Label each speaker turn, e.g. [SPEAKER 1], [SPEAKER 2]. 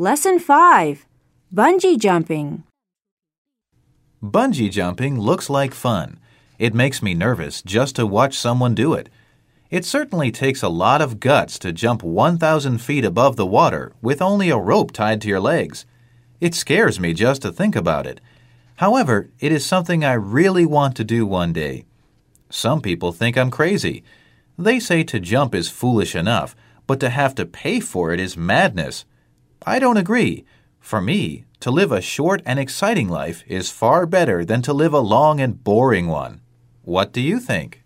[SPEAKER 1] Lesson 5 Bungee Jumping.
[SPEAKER 2] Bungee jumping looks like fun. It makes me nervous just to watch someone do it. It certainly takes a lot of guts to jump 1,000 feet above the water with only a rope tied to your legs. It scares me just to think about it. However, it is something I really want to do one day. Some people think I'm crazy. They say to jump is foolish enough, but to have to pay for it is madness. I don't agree. For me, to live a short and exciting life is far better than to live a long and boring one. What do you think?